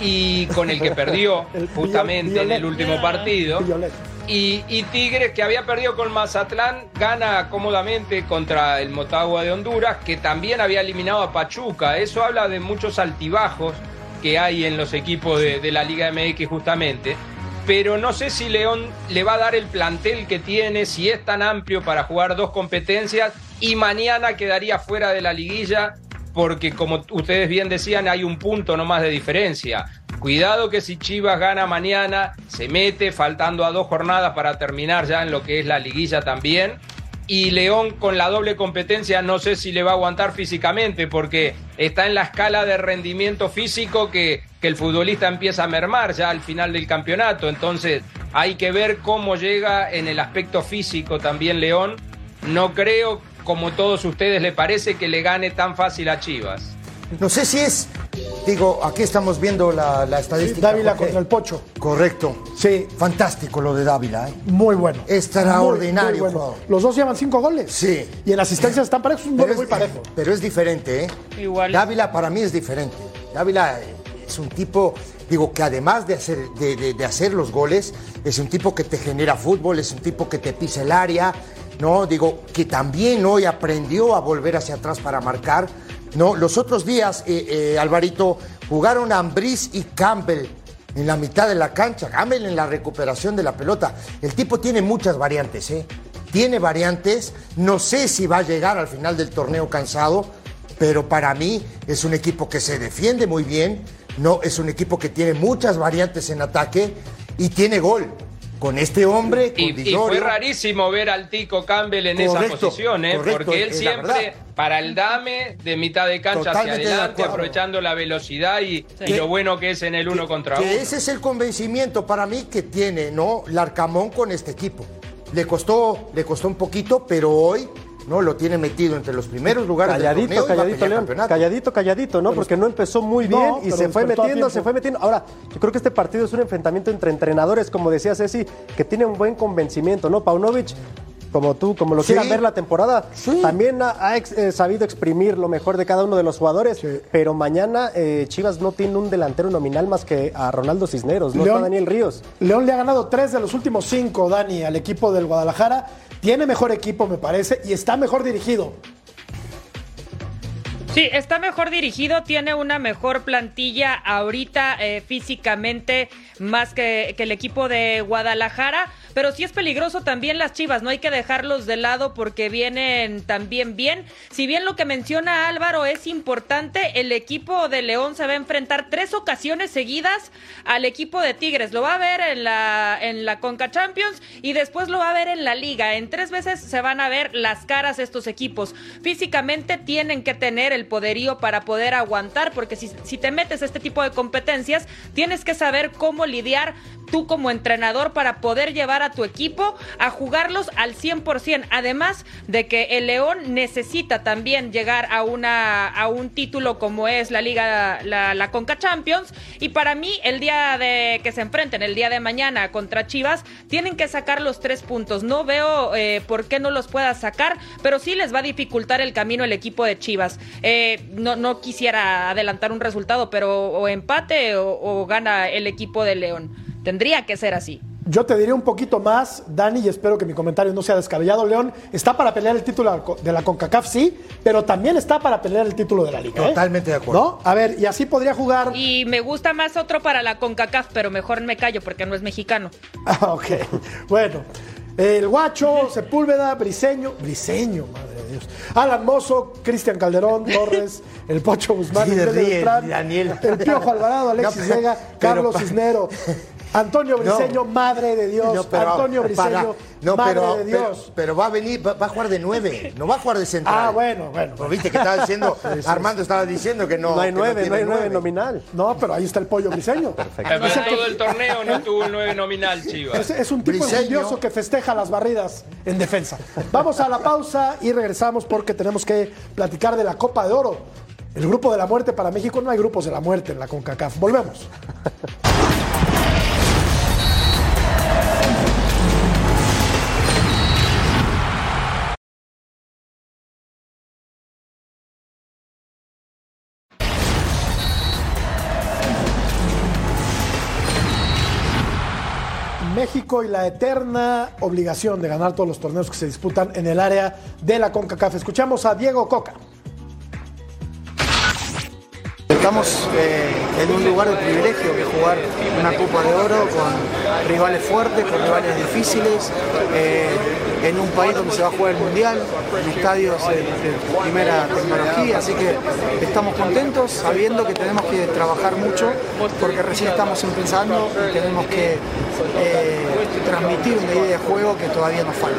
y con el que perdió justamente en el último partido. Violet. Y, y Tigres, que había perdido con Mazatlán, gana cómodamente contra el Motagua de Honduras, que también había eliminado a Pachuca. Eso habla de muchos altibajos que hay en los equipos de, de la Liga MX justamente. Pero no sé si León le va a dar el plantel que tiene, si es tan amplio para jugar dos competencias y mañana quedaría fuera de la liguilla porque como ustedes bien decían hay un punto nomás de diferencia. Cuidado que si Chivas gana mañana, se mete faltando a dos jornadas para terminar ya en lo que es la liguilla también. Y León con la doble competencia no sé si le va a aguantar físicamente porque está en la escala de rendimiento físico que, que el futbolista empieza a mermar ya al final del campeonato. Entonces hay que ver cómo llega en el aspecto físico también León. No creo, como todos ustedes, le parece que le gane tan fácil a Chivas. No sé si es, digo, aquí estamos viendo la, la estadística. Dávila Jorge. contra el Pocho. Correcto. Sí, Fantástico lo de Dávila, ¿eh? muy bueno. Extraordinario Muy- muy bueno. jugador. Los dos llevan cinco goles. Sí. Y en asistencias están parejos, un es, muy parejo. pero es diferente, ¿eh? Igual. Dávila para mí es diferente. Dávila eh, es un tipo, digo, que además de hacer, de, de- de hacer los goles, es un tipo que te genera fútbol, es un tipo que te pisa el área, ¿no? Digo, que también hoy aprendió a volver hacia atrás para marcar, ¿no? Los otros días, eh, eh, Alvarito, jugaron Ambriz y Campbell en la mitad de la cancha, Campbell en la recuperación de la pelota. El tipo tiene muchas variantes, ¿eh? Tiene variantes, no sé si va a llegar al final del torneo cansado, pero para mí es un equipo que se defiende muy bien, no es un equipo que tiene muchas variantes en ataque y tiene gol. Con este hombre, con Y, y fue rarísimo ver al Tico Campbell en esa posición, ¿eh? correcto, porque él siempre, para el dame, de mitad de cancha hacia Totalmente adelante, aprovechando la velocidad y, y lo bueno que es en el uno contra que uno. ese es el convencimiento para mí que tiene, ¿no? Larcamón con este equipo. Le costó, le costó un poquito, pero hoy no lo tiene metido entre los primeros lugares Calladito, del torneo y va a calladito, pelear León. campeonato. Calladito, calladito, ¿no? Porque no empezó muy No, bien y se fue metiendo, se fue metiendo. Ahora, yo creo que este partido es un enfrentamiento entre entrenadores, como decía Ceci, que tiene un buen convencimiento, ¿no? Paunovic, como tú, como lo Sí. quieran ver la temporada, Sí. también ha, ha ex- eh, sabido exprimir lo mejor de cada uno de los jugadores. Pero mañana eh, Chivas no tiene un delantero nominal más que a Ronaldo Cisneros, no León- está Daniel Ríos. León le ha ganado tres de los últimos cinco, Dani, al equipo del Guadalajara. Tiene mejor equipo, me parece, y está mejor dirigido. Sí, está mejor dirigido, tiene una mejor plantilla ahorita eh, físicamente más que, que el equipo de Guadalajara, pero sí es peligroso también las Chivas, no hay que dejarlos de lado porque vienen también bien. Si bien lo que menciona Álvaro es importante, el equipo de León se va a enfrentar tres ocasiones seguidas al equipo de Tigres. Lo va a ver en la, en la Conca Champions y después lo va a ver en la Liga. En tres veces se van a ver las caras estos equipos. Físicamente tienen que tener el poderío para poder aguantar, porque si, si te metes este tipo de competencias, tienes que saber cómo lidiar tú como entrenador para poder llevar a tu equipo a jugarlos al 100%, además de que el León necesita también llegar a, una, a un título como es la Liga, la, la Conca Champions, y para mí el día de que se enfrenten, el día de mañana contra Chivas, tienen que sacar los tres puntos. No veo eh, por qué no los pueda sacar, pero sí les va a dificultar el camino el equipo de Chivas. Eh, no, no quisiera adelantar un resultado, pero o empate o gana el equipo de León. Tendría que ser así. Yo te diré un poquito más, Dani, y espero que mi comentario no sea descabellado. León está para pelear el título de la CONCACAF, sí, pero también está para pelear el título de la Liga. ¿eh? Totalmente de acuerdo. ¿No? A ver, y así podría jugar. Y me gusta más otro para la CONCACAF, pero mejor me callo porque no es mexicano. Ah, ok. Bueno, el Guacho, Sepúlveda, Briseño, Briseño, madre de Dios. Alan Mozo, Cristian Calderón, Torres, el Pocho Guzmán, Sí, Beltrán, Daniel. el Piojo Alvarado, Alexis Vega, Carlos Cisnero. Antonio Briseño, madre de Dios. No, pero- Antonio Briseño, para- no, madre pero, de Dios. pero va a venir, va, va a jugar de nueve, no va a jugar de central. ah, bueno, bueno. Pues viste que estaba diciendo, Armando estaba diciendo que no. No hay nueve, no, hay nueve nueve. nominal. No, pero ahí está el pollo briseño. Pero en todo el torneo no tuvo el 9 nominal, Chivas. Es, es un tipo Briseño. envidioso que festeja las barridas en defensa. Vamos a la pausa y regresamos porque tenemos que platicar de la Copa de Oro. El grupo de la muerte para México no hay grupos de la muerte en la CONCACAF. Volvemos. Y la eterna obligación de ganar todos los torneos que se disputan en el área de la CONCACAF. Escuchamos a Diego Coca. Estamos eh, en un lugar de privilegio que jugar una Copa de Oro con rivales fuertes, con rivales difíciles, eh, en un país donde se va a jugar el Mundial, en estadios de, primera tecnología, así que estamos contentos sabiendo que tenemos que trabajar mucho porque recién estamos empezando y tenemos que eh, transmitir una idea de juego que todavía nos falta.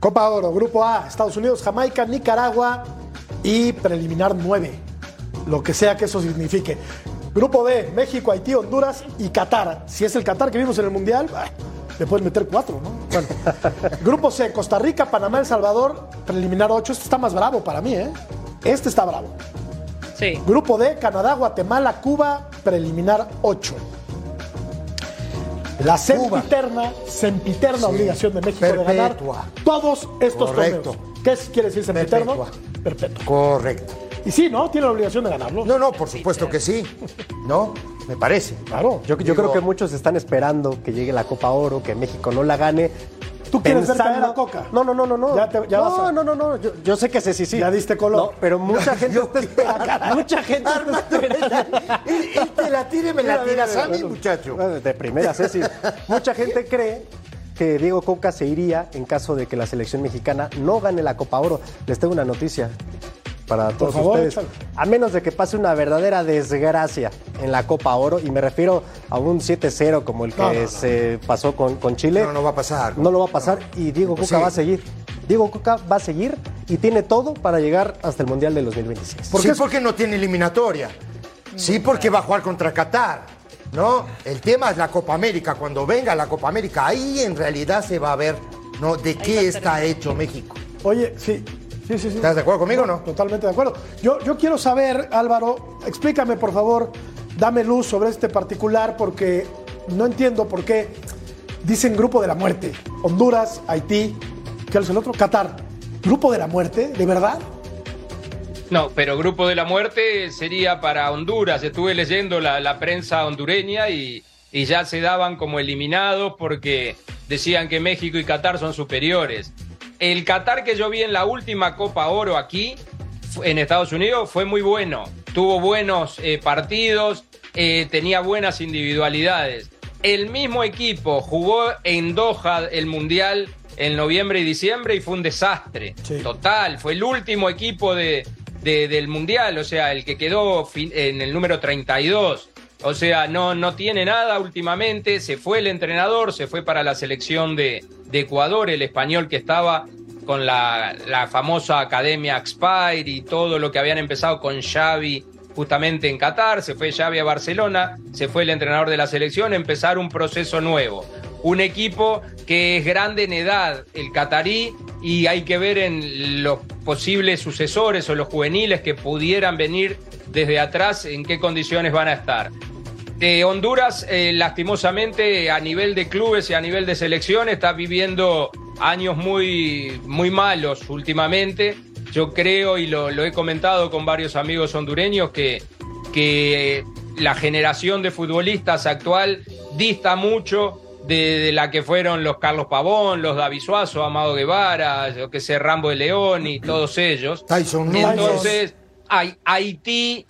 Copa Oro, Grupo A, Estados Unidos, Jamaica, Nicaragua y preliminar 9, lo que sea que eso signifique. Grupo B, México, Haití, Honduras y Qatar. Si es el Qatar que vimos en el Mundial, le pueden meter 4, ¿no? Bueno. Grupo C, Costa Rica, Panamá, El Salvador, preliminar 8. Este está más bravo para mí, ¿eh? Este está bravo. Sí. Grupo D, Canadá, Guatemala, Cuba, preliminar 8. La sempiterna, sempiterna obligación de México de ganar todos estos Correcto. torneos. ¿Qué es- quiere decir sempiterno? Perpetua. Perpetuo. Correcto. Y sí, ¿no? Tiene la obligación de ganarlo. No, no, por supuesto que sí. ¿No? Me parece. Claro. Yo, yo Digo- creo que muchos están esperando que llegue la Copa Oro, que México no la gane. ¿Tú quieres ver caer a Coca? No, no, no, no, no. Ya te- ya no, vas a- no, no, no. Yo, yo sé que sí, sí, sí. Ya diste color. No, pero mucha gente Yo- está esperando. mucha gente está esperando. Él, él te la tira y me la tiras a mí, bueno, muchacho. De primera, Ceci. Mucha gente cree que Diego Coca se iría en caso de que la selección mexicana no gane la Copa Oro. Les tengo una noticia para todos favor, ustedes. échale. A menos de que pase una verdadera desgracia en la Copa Oro, y me refiero a un 7-0 como el que No, no, no. se pasó con, con Chile. No, no va a pasar. No lo va a pasar y Diego Coca va a seguir. Diego Coca va a seguir y tiene todo para llegar hasta el Mundial del 2026. ¿Por sí, porque no tiene eliminatoria. Sí, porque va a jugar contra Qatar. ¿No? El tema es la Copa América. Cuando venga la Copa América, ahí en realidad se va a ver ¿no? de qué está hecho México. Oye, sí. Sí, sí, sí. ¿Estás de acuerdo conmigo o no? Totalmente de acuerdo. Yo, yo quiero saber, Álvaro, explícame por favor, dame luz sobre este particular porque no entiendo por qué dicen grupo de la muerte. Honduras, Haití, ¿qué es el otro? Qatar. ¿Grupo de la muerte? ¿De verdad? No, pero Grupo de la Muerte sería para Honduras. Estuve leyendo la, la prensa hondureña y, y ya se daban como eliminados porque decían que México y Qatar son superiores. El Qatar que yo vi en la última Copa Oro aquí, en Estados Unidos, fue muy bueno. Tuvo buenos eh, partidos, eh, tenía buenas individualidades. El mismo equipo jugó en Doha el Mundial en noviembre y diciembre y fue un desastre. Total, fue el último equipo de, de- del Mundial, o sea, el que quedó en el número 32. O sea, no, no tiene nada últimamente. Se fue el entrenador, se fue para la selección de, Ecuador, el español que estaba con la, la famosa Academia Expire y todo lo que habían empezado con Xavi justamente en Qatar, se fue Xavi a Barcelona, se fue el entrenador de la selección, empezar un proceso nuevo. Un equipo que es grande en edad, el catarí, y hay que ver en los posibles sucesores o los juveniles que pudieran venir desde atrás en qué condiciones van a estar. Eh, Honduras, eh, lastimosamente, a nivel de clubes y a nivel de selección, está viviendo años muy, muy malos últimamente. Yo creo, y lo, he comentado con varios amigos hondureños, que, que la generación de futbolistas actual dista mucho de, la que fueron los Carlos Pavón, los David Suazo, Amado Guevara, yo que sé, Rambo de León y todos ellos. Entonces, Haití,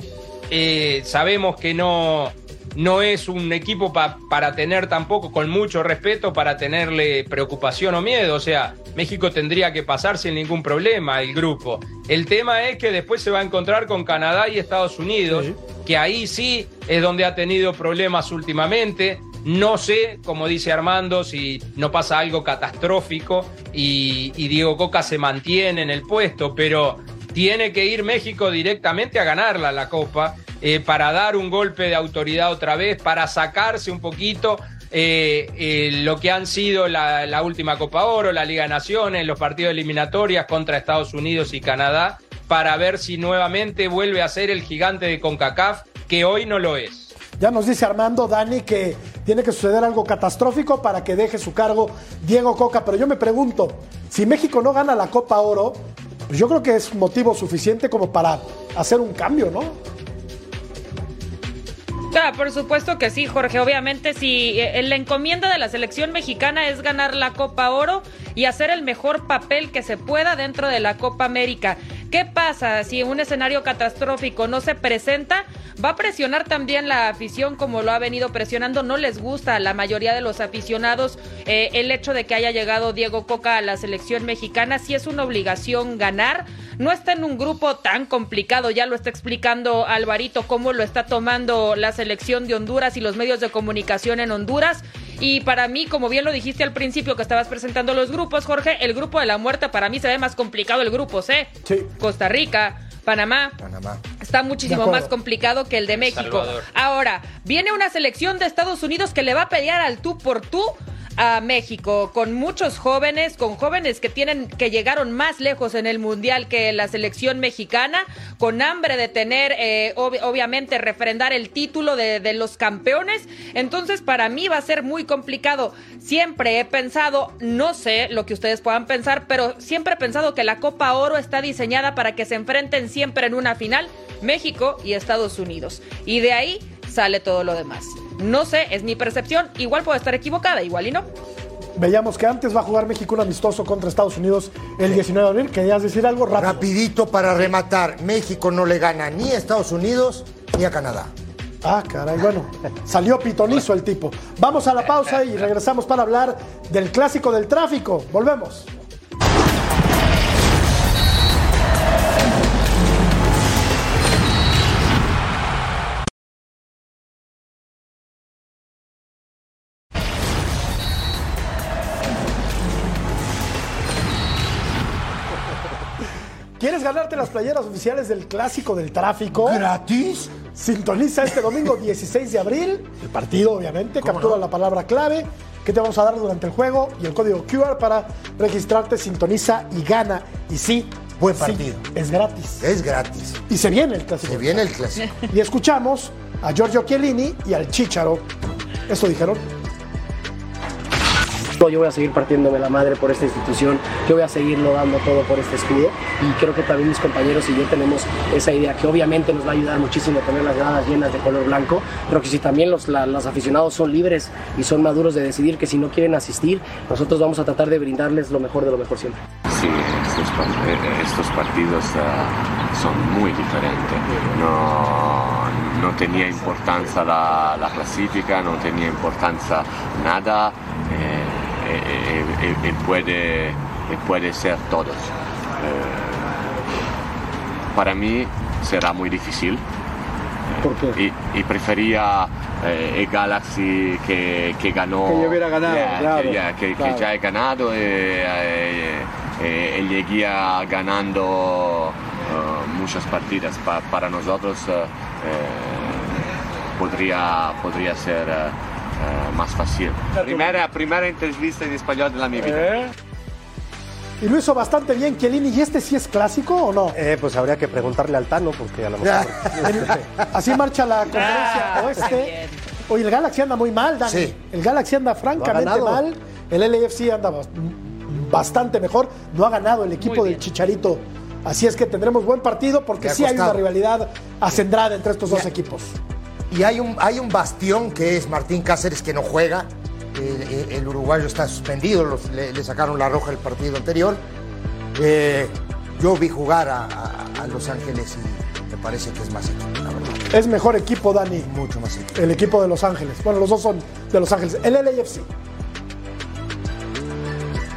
eh, sabemos que no, no es un equipo para tener tampoco, con mucho respeto, para tenerle preocupación o miedo. O sea, México tendría que pasar sin ningún problema el grupo. El tema es que después se va a encontrar con Canadá y Estados Unidos, que ahí sí es donde ha tenido problemas últimamente. No sé, como dice Armando, si no pasa algo catastrófico y, y Diego Coca se mantiene en el puesto, pero tiene que ir México directamente a ganarla la Copa eh, para dar un golpe de autoridad otra vez, para sacarse un poquito eh, eh, lo que han sido la, última Copa Oro, la Liga de Naciones, los partidos eliminatorias contra Estados Unidos y Canadá, para ver si nuevamente vuelve a ser el gigante de CONCACAF, que hoy no lo es. Ya nos dice Armando Dani que tiene que suceder algo catastrófico para que deje su cargo Diego Coca, pero yo me pregunto, si México no gana la Copa Oro, pues yo creo que es motivo suficiente como para hacer un cambio, ¿no? Claro, por supuesto que sí, Jorge. Obviamente, si eh, la encomienda de la selección mexicana es ganar la Copa Oro y hacer el mejor papel que se pueda dentro de la Copa América. ¿Qué pasa si un escenario catastrófico no se presenta? Va a presionar también la afición como lo ha venido presionando. No les gusta a la mayoría de los aficionados eh, el hecho de que haya llegado Diego Coca a la selección mexicana. Si es una obligación ganar. No está en un grupo tan complicado, ya lo está explicando Alvarito cómo lo está tomando la selección de Honduras y los medios de comunicación en Honduras. Y para mí, como bien lo dijiste al principio que estabas presentando los grupos, Jorge, el grupo de la muerte para mí se ve más complicado el grupo C. Sí. Costa Rica, Panamá. Panamá. Está muchísimo más complicado que el de México. Ahora, viene una selección de Estados Unidos que le va a pelear al tú por tú a México con muchos jóvenes, con jóvenes que tienen que llegaron más lejos en el mundial que la selección mexicana, con hambre de tener, eh, obviamente, refrendar el título de, de los campeones. Entonces, para mí va a ser muy complicado. Siempre he pensado, no sé lo que ustedes puedan pensar, pero siempre he pensado que la Copa Oro está diseñada para que se enfrenten siempre en una final México y Estados Unidos. Y de ahí sale todo lo demás. No sé, es mi percepción. Igual puedo estar equivocada, igual y no. Veíamos que antes va a jugar México un amistoso contra Estados Unidos el 19 de abril. ¿Querías decir algo rápido? Rapidito para rematar. México no le gana ni a Estados Unidos ni a Canadá. Ah, caray, bueno, salió pitonizo el tipo. Vamos a la pausa y regresamos para hablar del clásico del tráfico. Volvemos. ¿Quieres ganarte las playeras oficiales del Clásico del Tráfico? ¿Gratis? Sintoniza este domingo 16 de abril, el partido obviamente, captura la palabra clave que te vamos a dar durante el juego y el código QR para registrarte, sintoniza y gana. Y sí, buen partido. es gratis. Es gratis. Y se viene el Clásico. Se viene el Clásico. Y escuchamos a Giorgio Chiellini y al Chicharo. Esto dijeron yo voy a seguir partiéndome la madre por esta institución, yo voy a seguirlo dando todo por este escudo y creo que también mis compañeros y yo tenemos esa idea que obviamente nos va a ayudar muchísimo tener las gradas llenas de color blanco, pero que si también los, los aficionados son libres y son maduros de decidir que si no quieren asistir, nosotros vamos a tratar de brindarles lo mejor de lo mejor siempre. Sí, estos, eh, partidos uh, son muy diferentes. No, no tenía importancia la, la clasifica, no tenía importancia nada. Eh, y, puede, puede ser todos. Eh, para mí será muy difícil. Y, prefería eh, el Galaxy que, que ganó. Que hubiera ganado, que, ya he ganado. Eh, él llegué ganando muchas partidas. para nosotros podría, podría ser más fácil. Primera, primera entrevista en español de la mi vida. Y lo hizo bastante bien Chiellini. ¿Y este sí es clásico o no? Eh, pues habría que preguntarle al Tano, porque a lo mejor. Así marcha la conferencia Ah, oeste. Oye, el Galaxy anda muy mal, Dani. Sí. El Galaxy anda francamente mal. El LAFC anda bas- bastante mejor. No ha ganado el equipo del. Chicharito. Así es que tendremos buen partido porque sí hay una rivalidad acendrada entre estos dos equipos. Y hay un, hay un bastión que es Martín Cáceres que no juega. El, uruguayo está suspendido, los- le, le sacaron la roja el partido anterior. Eh, yo vi jugar a, a- a Los Ángeles y me parece que es más equipo, la verdad. Es mejor equipo, Dani. Mucho más equipo. El equipo de Los Ángeles. Bueno, los dos son de Los Ángeles. El LAFC.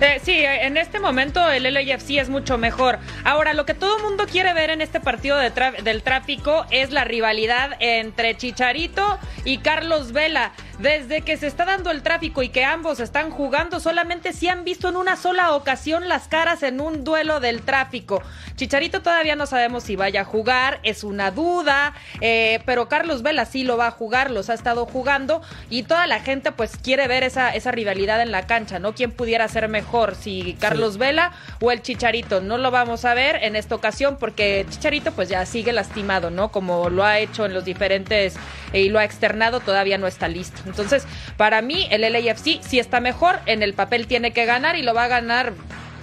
Eh, sí, en este momento el LAFC es mucho mejor. Ahora, lo que todo mundo quiere ver en este partido de del tráfico es la rivalidad entre Chicharito y Carlos Vela. Desde que se está dando el tráfico y que ambos están jugando, solamente se han visto en una sola ocasión las caras en un duelo del tráfico. Chicharito todavía no sabemos si vaya a jugar, es una duda, eh, pero Carlos Vela sí lo va a jugar, los ha estado jugando y toda la gente pues quiere ver esa, esa rivalidad en la cancha, ¿no? ¿Quién pudiera ser mejor, si Carlos Vela o el Chicharito? No lo vamos a ver en esta ocasión porque Chicharito pues ya sigue lastimado, ¿no? Como lo ha hecho en los diferentes eh, y lo ha externado, todavía no está listo. Entonces, para mí el LAFC sí está mejor, en el papel tiene que ganar y lo va a ganar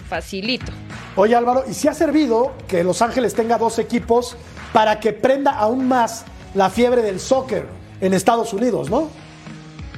facilito. Oye Álvaro, ¿y si ha servido que Los Ángeles tenga dos equipos para que prenda aún más la fiebre del soccer en Estados Unidos, no?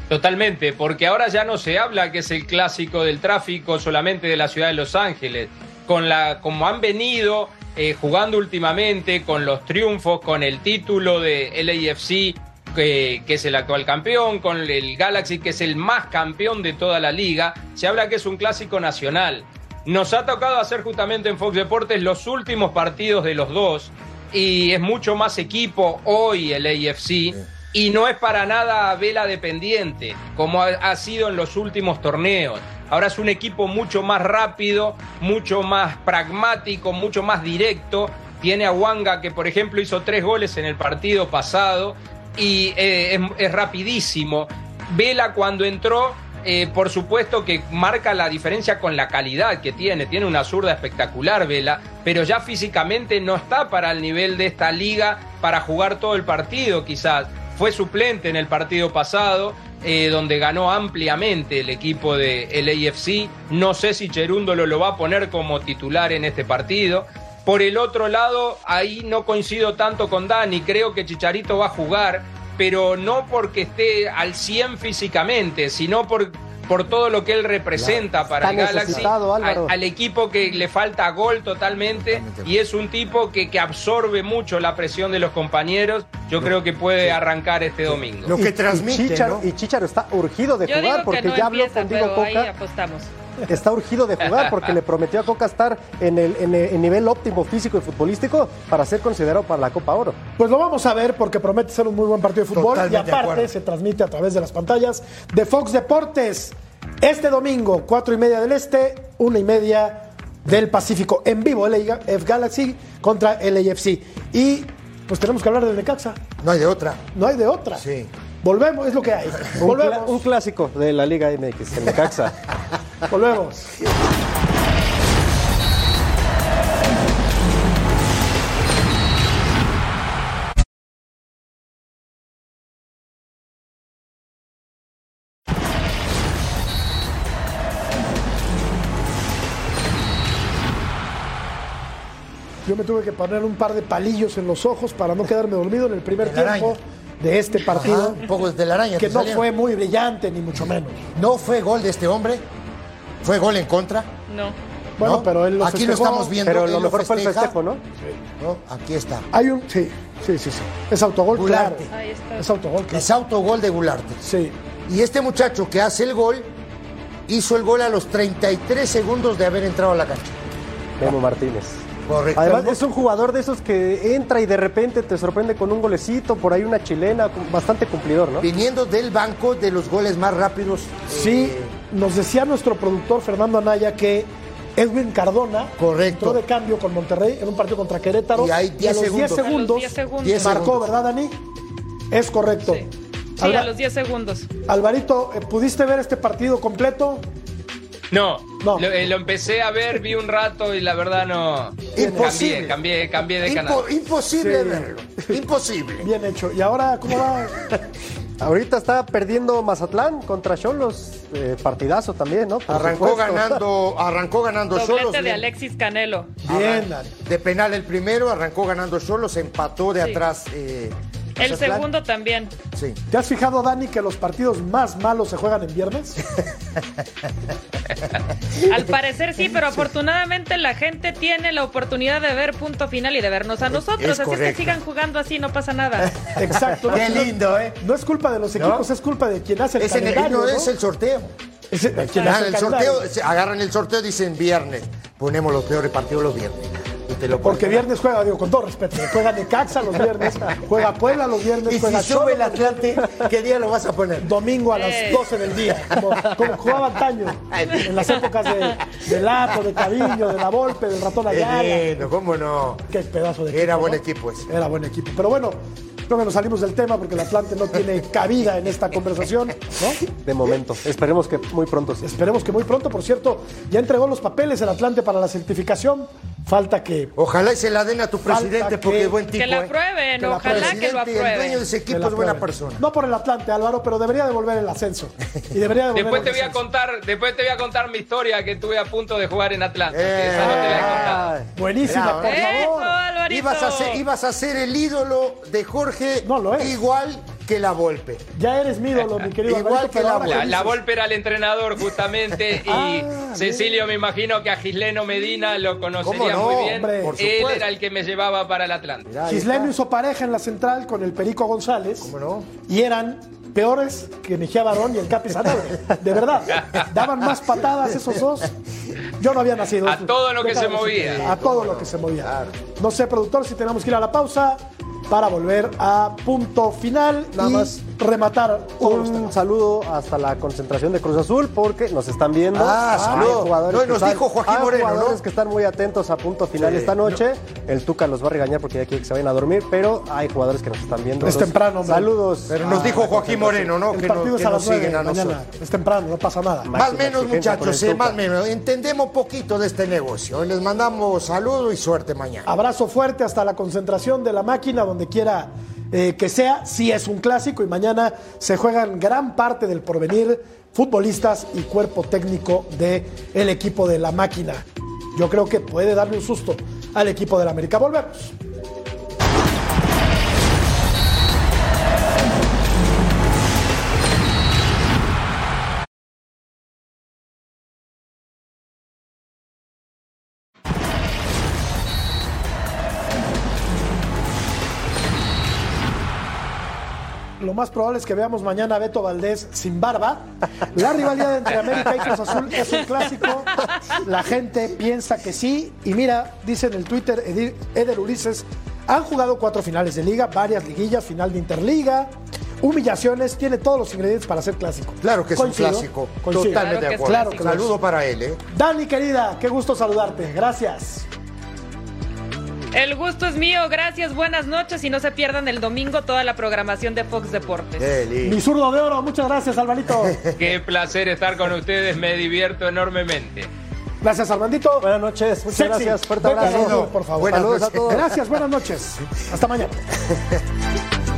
Totalmente, porque ahora ya no se habla que es el clásico del tráfico solamente de la ciudad de Los Ángeles. Con la, como han venido eh, jugando últimamente, con los triunfos, con el título de LAFC, que, es el actual campeón, con el Galaxy, que es el más campeón de toda la liga, se habla que es un clásico nacional. Nos ha tocado hacer justamente en Fox Deportes los últimos partidos de los dos y es mucho más equipo hoy el AFC y no es para nada vela dependiente como ha sido en los últimos torneos. Ahora es un equipo mucho más rápido, mucho más pragmático, mucho más directo. Tiene a Wanga que por ejemplo hizo tres goles en el partido pasado y eh, es, rapidísimo. Vela cuando entró eh, por supuesto que marca la diferencia con la calidad que tiene. Tiene una zurda espectacular, Vela, pero ya físicamente no está para el nivel de esta liga para jugar todo el partido, quizás. Fue suplente en el partido pasado, eh, donde ganó ampliamente el equipo de LAFC. No sé si Cherúndolo lo va a poner como titular en este partido. Por el otro lado, ahí no coincido tanto con Dani. Creo que Chicharito va a jugar pero no porque esté al 100 físicamente, sino por, por todo lo que él representa para Está el Galaxy, al, equipo que le falta gol totalmente, y es un tipo que, que absorbe mucho la presión de los compañeros. Yo creo que puede arrancar este domingo. Lo que transmite, Y Chicharo, ¿no? y Chícharo está urgido de Yo jugar porque no ya habló empieza, con Diego pero ahí Coca. apostamos. Está urgido de jugar porque le prometió a Coca estar en el, en el- en nivel óptimo físico y futbolístico para ser considerado para la Copa Oro. Pues lo vamos a ver porque promete ser un muy buen partido de fútbol Totalmente y aparte se transmite a través de las pantallas de Fox Deportes. Este domingo, cuatro y media del Este, una y media del Pacífico. En vivo, LAF Galaxy contra el AFC. Y pues tenemos que hablar del Necaxa. No hay de otra. No hay de otra. Sí. Volvemos, es lo que hay. Volvemos. un clásico de la Liga MX, el Necaxa. Volvemos. Yo me tuve que poner un par de palillos en los ojos para no quedarme dormido en el primer tiempo araña. De este partido. Un poco de la araña. que no fue muy brillante, ni mucho menos. No fue gol de este hombre. Fue gol en contra. No. Bueno, ¿no? pero él lo Aquí lo estamos viendo. Pero él lo mejor fue el festejo, ¿no? ¿no? Aquí está. Hay un. Sí, sí, sí, sí. Es autogol, Gularte. claro. Ahí está. Es autogol, claro. Es autogol de Gularte. Sí. Y este muchacho que hace el gol, hizo el gol a los 33 segundos de haber entrado a la cancha. Memo Martínez. Correcto. Además, es un jugador de esos que entra y de repente te sorprende con un golecito, por ahí una chilena, bastante cumplidor, ¿no? Viniendo del banco de los goles más rápidos. Sí, eh, nos decía nuestro productor Fernando Anaya que Edwin Cardona Correcto. entró de cambio con Monterrey en un partido contra Querétaro. Y ahí a 10 los 10 segundos. segundos, A los 10 segundos. 10 marcó, segundos. ¿verdad, Dani? Es correcto. Sí, Alba- a los 10 segundos. Alvarito, eh, ¿pudiste ver este partido completo? No, No. Lo, eh, lo empecé a ver, vi un rato y la verdad no. Imposible. Cambié, cambié, cambié de canal. Impo- imposible Sí. verlo. Imposible. Bien hecho. ¿Y ahora cómo va? Ahorita está perdiendo Mazatlán contra Cholos. eh, partidazo también, ¿no? Por Arrancó supuesto. ganando, arrancó ganando Doblete solos. de bien. Alexis Canelo. Bien. De penal el primero, arrancó ganando solos, empató de Sí. atrás. eh, El segundo también. Sí. ¿Te has fijado, Dani, que los partidos más malos se juegan en viernes? Al parecer sí, pero afortunadamente la gente tiene la oportunidad de ver punto final y de vernos a nosotros. es así es que sigan jugando así, no pasa nada. Exacto. Qué lindo, ¿eh? No es culpa de los equipos, es culpa de quien hace el Es, el- calendario, no, ¿no? es el sorteo. Es el- quien Ah, hace el calendario. sorteo, agarran el sorteo, dicen viernes. Ponemos los peores partidos los viernes. Y te lo Porque viernes juega, digo, con todo respeto, juega Necaxa los viernes, juega Puebla los viernes, Y si juega sube el Atlante, ¿qué día lo vas a poner? domingo a las Eh. 12 del día, como, como jugaba antaño, en las épocas de, de Lato, de Cabillo, de La Volpe, del Ratón Eh, Ayala. bueno, ¿cómo no? Qué pedazo de equipo. Era buen ¿no? equipo ese. Era buen equipo. Pero bueno, creo que nos salimos del tema porque el Atlante no tiene cabida en esta conversación, ¿no? De momento. Esperemos que muy pronto sí. Esperemos que muy pronto, por cierto, ya entregó los papeles el Atlante para la certificación. Falta que. Ojalá y se la den a tu presidente que- porque es buen tipo. Que la ¿eh? aprueben, Que la ojalá que lo y el dueño de aprueben. ese equipo es buena aprueben. persona. No por el Atlante, Álvaro, pero debería devolver el ascenso. Y debería devolver Después el te voy a contar, después te voy a contar mi historia que estuve a punto de jugar en Atlanta. que Eh. esa no te la he contado. Ay, Buenísima, por favor. Ibas a, ser, ibas a ser el ídolo de Jorge No lo es. igual que la Volpe. Ya eres mi ídolo, mi querido Igual que la ahora La, Volpe era el entrenador justamente y Ah, Cecilio me imagino que a Gisleno Medina lo conocería muy bien. Hombre. Él supuesto. era el que me llevaba para el Atlante. Mirá, ahí Gisleno hizo pareja en la central con el Perico González. ¿Cómo no? Y eran peores que Mejía Barón y el Capi. De verdad. Daban más patadas esos dos. Yo no había nacido. A todo lo que se movía. A todo lo que se movía. No sé, productor, si tenemos que ir a la pausa para volver a punto final Nada y más. Rematar los Un saludo hasta la concentración de Cruz Azul porque nos están viendo. Ah, Hay saludo. jugadores No, y que nos están- dijo Joaquín hay Moreno, jugadores ¿no? que están muy atentos a punto final Sí. esta noche. El Tuca los va a regañar porque ya quiere que se vayan a dormir, pero hay jugadores que nos están viendo. Es Entonces, temprano, hombre. Saludos. Pero nos a dijo Joaquín Moreno, ¿no? El Que, partido nos, es que a las 9 siguen a mañana. nosotros. Es temprano, no pasa nada. Más Máxima menos, exigencia con muchachos, eh, más menos. Entendemos poquito de este negocio. Les mandamos saludos y suerte mañana. Abrazo fuerte hasta la concentración de la máquina, donde quiera eh, que sea. Sí es un clásico y mañana se juegan gran parte del porvenir futbolistas y cuerpo técnico del el equipo de la máquina. Yo creo que puede darle un susto al equipo del América. Volvemos. Lo más probable es que veamos mañana a Beto Valdés sin barba. La rivalidad entre América y Cruz Azul es un clásico. La gente piensa que sí. Y mira, dice en el Twitter Eder Ulises, han jugado cuatro finales de liga, varias liguillas, final de Interliga, humillaciones, tiene todos los ingredientes para ser clásico. Claro que es Coincido, un clásico. coincido. Totalmente Claro de acuerdo. Claro. Saludo para él, ¿eh? Dani, querida, qué gusto saludarte. Gracias. El gusto es mío, gracias, buenas noches y no se pierdan el domingo toda la programación de Fox Deportes. Mi zurdo de oro, muchas gracias, Alvarito. Qué placer estar con ustedes, me divierto enormemente. Gracias, Armandito. Buenas noches, muchas Sexy. gracias. Fuerte abrazo. por favor. Buenas Saludos a todos. Gracias, buenas noches. Hasta mañana.